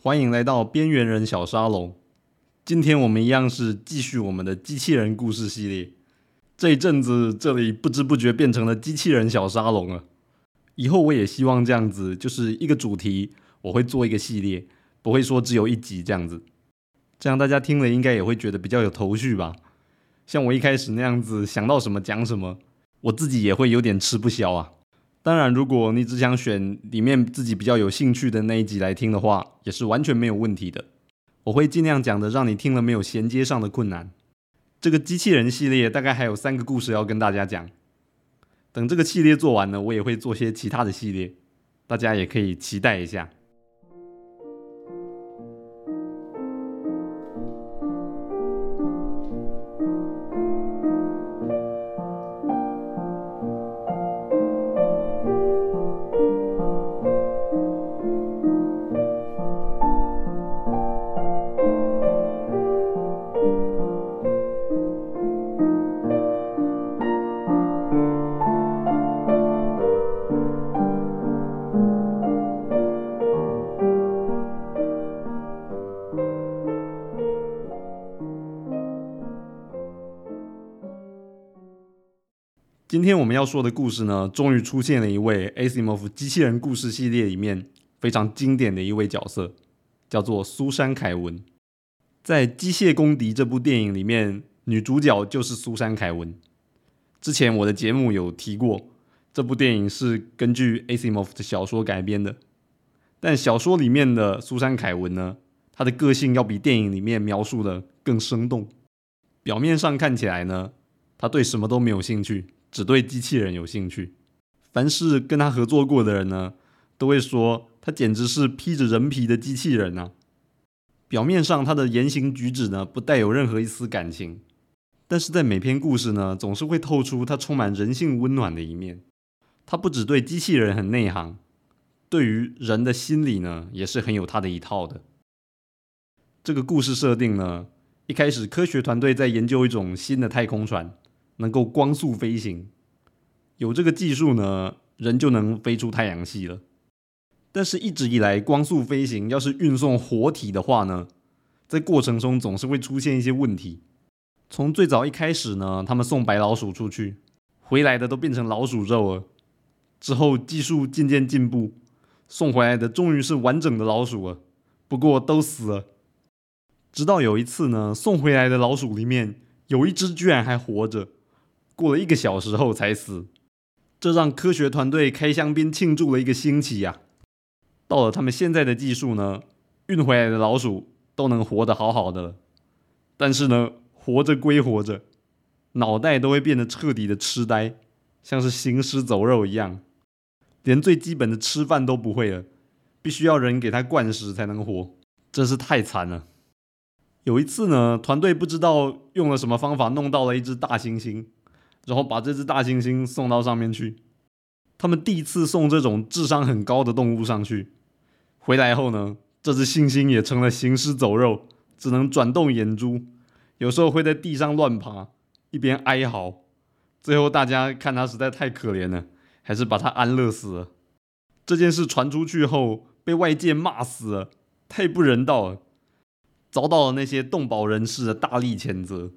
欢迎来到边缘人小沙龙。今天我们一样是继续我们的机器人故事系列。这一阵子，这里不知不觉变成了机器人小沙龙了。以后我也希望这样子，就是一个主题，我会做一个系列，不会说只有一集这样子。这样大家听了应该也会觉得比较有头绪吧。像我一开始那样子，想到什么讲什么，我自己也会有点吃不消啊。当然，如果你只想选里面自己比较有兴趣的那一集来听的话，也是完全没有问题的。我会尽量讲的，让你听了没有衔接上的困难。这个机器人系列大概还有三个故事要跟大家讲。等这个系列做完了，我也会做些其他的系列，大家也可以期待一下。今天我们要说的故事呢，终于出现了一位 Asimov 机器人故事系列里面非常经典的一位角色，叫做苏珊·凯文。在《机械公敌》这部电影里面，女主角就是苏珊·凯文。之前我的节目有提过，这部电影是根据 Asimov 的小说改编的，但小说里面的苏珊·凯文呢，她的个性要比电影里面描述的更生动。表面上看起来呢，她对什么都没有兴趣。只对机器人有兴趣，凡是跟他合作过的人呢，都会说他简直是披着人皮的机器人啊。表面上他的言行举止呢，不带有任何一丝感情，但是在每篇故事呢，总是会透出他充满人性温暖的一面。他不只对机器人很内行，对于人的心理呢，也是很有他的一套的。这个故事设定呢，一开始科学团队在研究一种新的太空船。能够光速飞行，有这个技术呢，人就能飞出太阳系了。但是，一直以来，光速飞行要是运送活体的话呢，在过程中总是会出现一些问题。从最早一开始呢，他们送白老鼠出去，回来的都变成老鼠肉了。之后技术渐渐进步，送回来的终于是完整的老鼠了，不过都死了。直到有一次呢，送回来的老鼠里面有一只居然还活着。过了一个小时后才死，这让科学团队开香槟庆祝了一个星期呀。到了他们现在的技术呢，运回来的老鼠都能活得好好的了，但是呢，活着归活着，脑袋都会变得彻底的痴呆，像是行尸走肉一样，连最基本的吃饭都不会了，必须要人给他灌食才能活，真是太惨了。有一次呢，团队不知道用了什么方法弄到了一只大猩猩。然后把这只大猩猩送到上面去。他们第一次送这种智商很高的动物上去，回来后呢，这只猩猩也成了行尸走肉，只能转动眼珠，有时候会在地上乱爬，一边哀嚎。最后大家看他实在太可怜了，还是把他安乐死了。这件事传出去后，被外界骂死了，太不人道了，遭到了那些动保人士的大力谴责。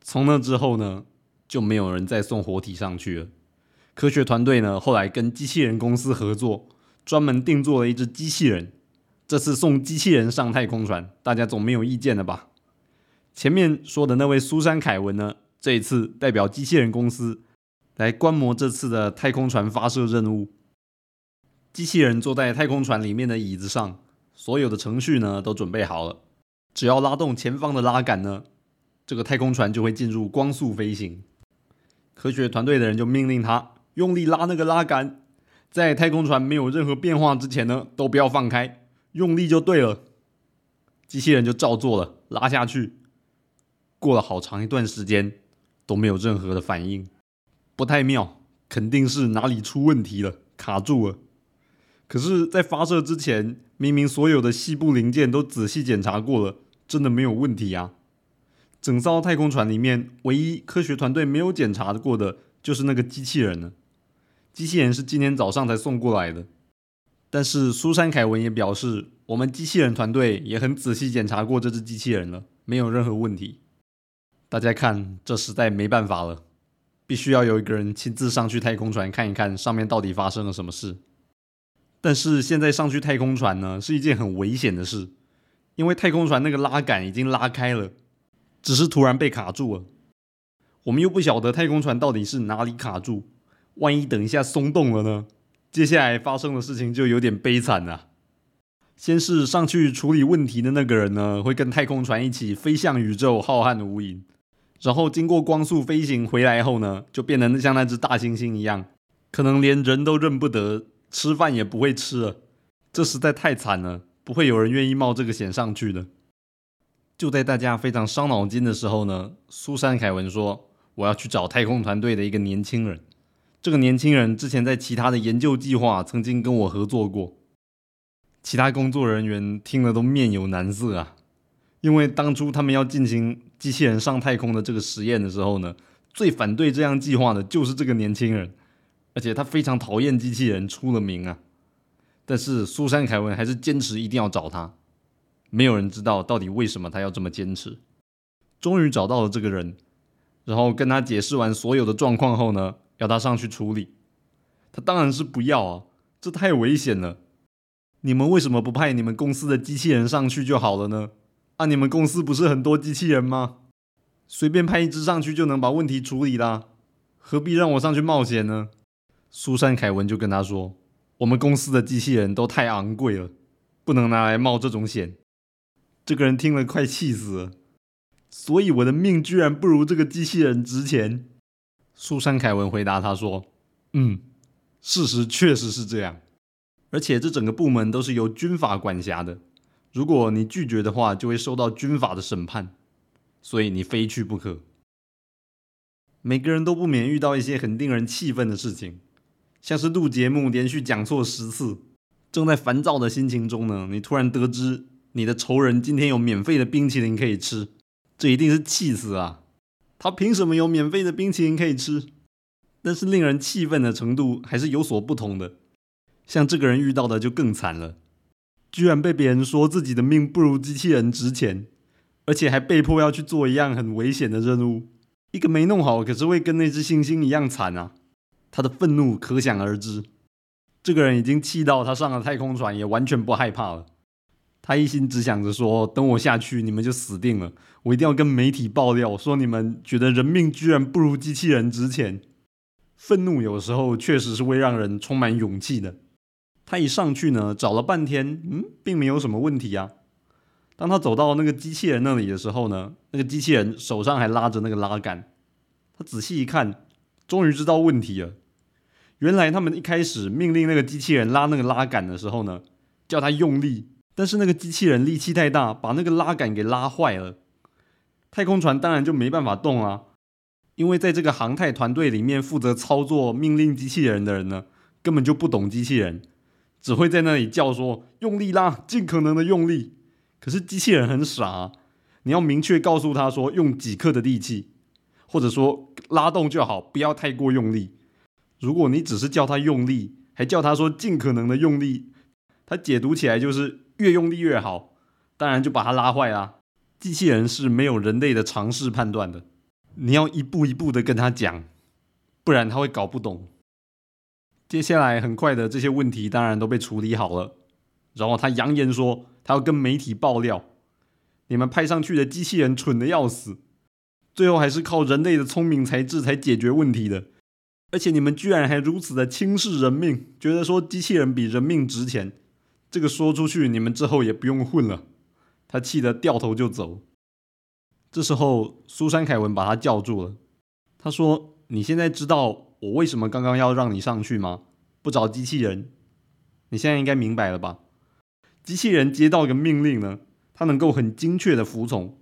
从那之后呢？就没有人再送活体上去了。科学团队呢，后来跟机器人公司合作，专门定做了一只机器人。这次送机器人上太空船，大家总没有意见了吧？前面说的那位苏珊·凯文呢，这一次代表机器人公司来观摩这次的太空船发射任务。机器人坐在太空船里面的椅子上，所有的程序呢都准备好了，只要拉动前方的拉杆呢，这个太空船就会进入光速飞行。科学团队的人就命令他用力拉那个拉杆，在太空船没有任何变化之前呢，都不要放开，用力就对了。机器人就照做了，拉下去。过了好长一段时间都没有任何的反应，不太妙，肯定是哪里出问题了，卡住了。可是，在发射之前，明明所有的细部零件都仔细检查过了，真的没有问题啊。整艘太空船里面，唯一科学团队没有检查过的，就是那个机器人了。机器人是今天早上才送过来的。但是苏珊·凯文也表示，我们机器人团队也很仔细检查过这只机器人了，没有任何问题。大家看，这实在没办法了，必须要有一个人亲自上去太空船看一看上面到底发生了什么事。但是现在上去太空船呢，是一件很危险的事，因为太空船那个拉杆已经拉开了，只是突然被卡住了。我们又不晓得太空船到底是哪里卡住，万一等一下松动了呢？接下来发生的事情就有点悲惨了。先是上去处理问题的那个人呢，会跟太空船一起飞向宇宙浩瀚无垠，然后经过光速飞行回来后呢，就变得像那只大猩猩一样，可能连人都认不得，吃饭也不会吃了。这实在太惨了，不会有人愿意冒这个险上去的。就在大家非常伤脑筋的时候呢，苏珊·凯文说：“我要去找太空团队的一个年轻人。”这个年轻人之前在其他的研究计划曾经跟我合作过，其他工作人员听了都面有难色啊，因为当初他们要进行机器人上太空的这个实验的时候呢，最反对这样计划的就是这个年轻人，而且他非常讨厌机器人，出了名啊。但是苏珊·凯文还是坚持一定要找他，没有人知道到底为什么他要这么坚持。终于找到了这个人，然后跟他解释完所有的状况后呢。要他上去处理，他当然是不要啊！这太危险了。你们为什么不派你们公司的机器人上去就好了呢？啊，你们公司不是很多机器人吗？随便派一只上去就能把问题处理啦，何必让我上去冒险呢？苏珊·凯文就跟他说：“我们公司的机器人都太昂贵了，不能拿来冒这种险。”这个人听了快气死了。所以我的命居然不如这个机器人值钱。苏珊·凯文回答他说：“嗯，事实确实是这样，而且这整个部门都是由军法管辖的。如果你拒绝的话，就会受到军法的审判，所以你非去不可。每个人都不免遇到一些很令人气愤的事情，像是录节目连续讲错十次，正在烦躁的心情中呢，你突然得知你的仇人今天有免费的冰淇淋可以吃，这一定是气死啊！”他凭什么有免费的冰淇淋可以吃？但是令人气愤的程度还是有所不同的。像这个人遇到的就更惨了，居然被别人说自己的命不如机器人值钱，而且还被迫要去做一样很危险的任务。一个没弄好，可是会跟那只猩猩一样惨啊！他的愤怒可想而知。这个人已经气到他上了太空船也完全不害怕了。他一心只想着说：“等我下去，你们就死定了。我一定要跟媒体爆料，说你们觉得人命居然不如机器人值钱。”愤怒有时候确实是会让人充满勇气的。他一上去呢，找了半天，嗯，并没有什么问题啊。当他走到那个机器人那里的时候呢，那个机器人手上还拉着那个拉杆。他仔细一看，终于知道问题了。原来他们一开始命令那个机器人拉那个拉杆的时候呢，叫他用力。但是那个机器人力气太大，把那个拉杆给拉坏了。太空船当然就没办法动啊，因为在这个航太团队里面负责操作命令机器人的人呢，根本就不懂机器人，只会在那里叫说用力拉，尽可能的用力。可是机器人很傻，你要明确告诉他说用几克的力气，或者说拉动就好，不要太过用力。如果你只是叫他用力，还叫他说尽可能的用力，他解读起来就是。越用力越好，当然就把它拉坏啦。机器人是没有人类的常识判断的，你要一步一步的跟他讲，不然他会搞不懂。接下来很快的这些问题当然都被处理好了，然后他扬言说他要跟媒体爆料，你们派上去的机器人蠢的要死，最后还是靠人类的聪明才智才解决问题的，而且你们居然还如此的轻视人命，觉得说机器人比人命值钱。这个说出去，你们之后也不用混了。他气得掉头就走。这时候，苏珊·凯文把他叫住了。他说：“你现在知道我为什么刚刚要让你上去吗？不找机器人，你现在应该明白了吧？机器人接到一个命令呢，它能够很精确的服从。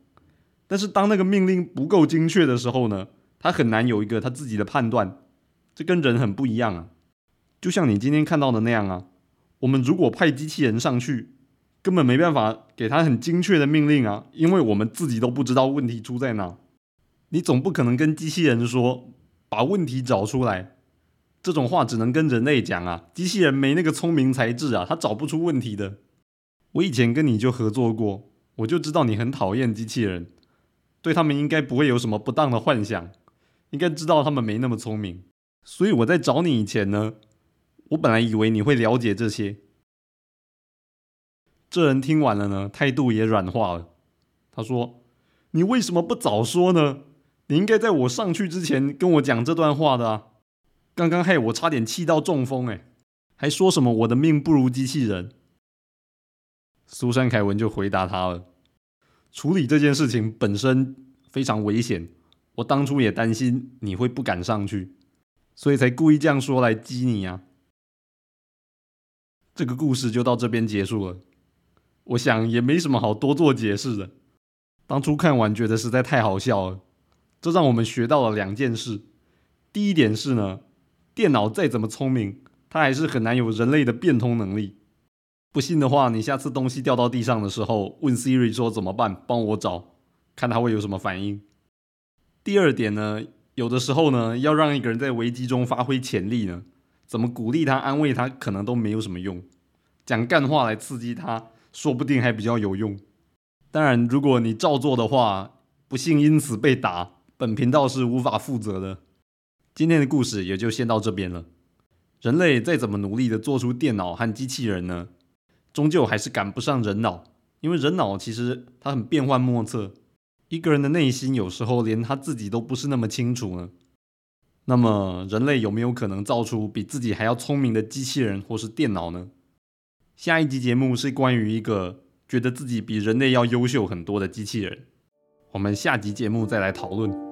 但是当那个命令不够精确的时候呢，它很难有一个它自己的判断。这跟人很不一样啊。就像你今天看到的那样啊。”我们如果派机器人上去，根本没办法给他很精确的命令啊，因为我们自己都不知道问题出在哪。你总不可能跟机器人说把问题找出来，这种话只能跟人类讲啊。机器人没那个聪明才智啊，他找不出问题的。我以前跟你就合作过，我就知道你很讨厌机器人，对他们应该不会有什么不当的幻想，应该知道他们没那么聪明。所以我在找你以前呢，我本来以为你会了解这些。这人听完了呢，态度也软化了。他说：“你为什么不早说呢？你应该在我上去之前跟我讲这段话的啊！刚刚害我差点气到中风，哎，还说什么我的命不如机器人。”苏珊·凯文就回答他了：“处理这件事情本身非常危险，我当初也担心你会不敢上去，所以才故意这样说来激你啊。”这个故事就到这边结束了。我想也没什么好多做解释的。当初看完觉得实在太好笑了，这让我们学到了两件事。第一点是呢，电脑再怎么聪明，它还是很难有人类的变通能力。不信的话，你下次东西掉到地上的时候，问 Siri 说怎么办，帮我找，看它会有什么反应。第二点呢，有的时候呢，要让一个人在危机中发挥潜力呢，怎么鼓励他、安慰他，可能都没有什么用。讲干话来刺激他，说不定还比较有用。当然，如果你照做的话，不幸因此被打，本频道是无法负责的。今天的故事也就先到这边了。人类再怎么努力的做出电脑和机器人呢？终究还是赶不上人脑，因为人脑其实它很变幻莫测，一个人的内心有时候连他自己都不是那么清楚呢。那么，人类有没有可能造出比自己还要聪明的机器人或是电脑呢？下一集节目是关于一个觉得自己比人类要优秀很多的机器人，我们下集节目再来讨论。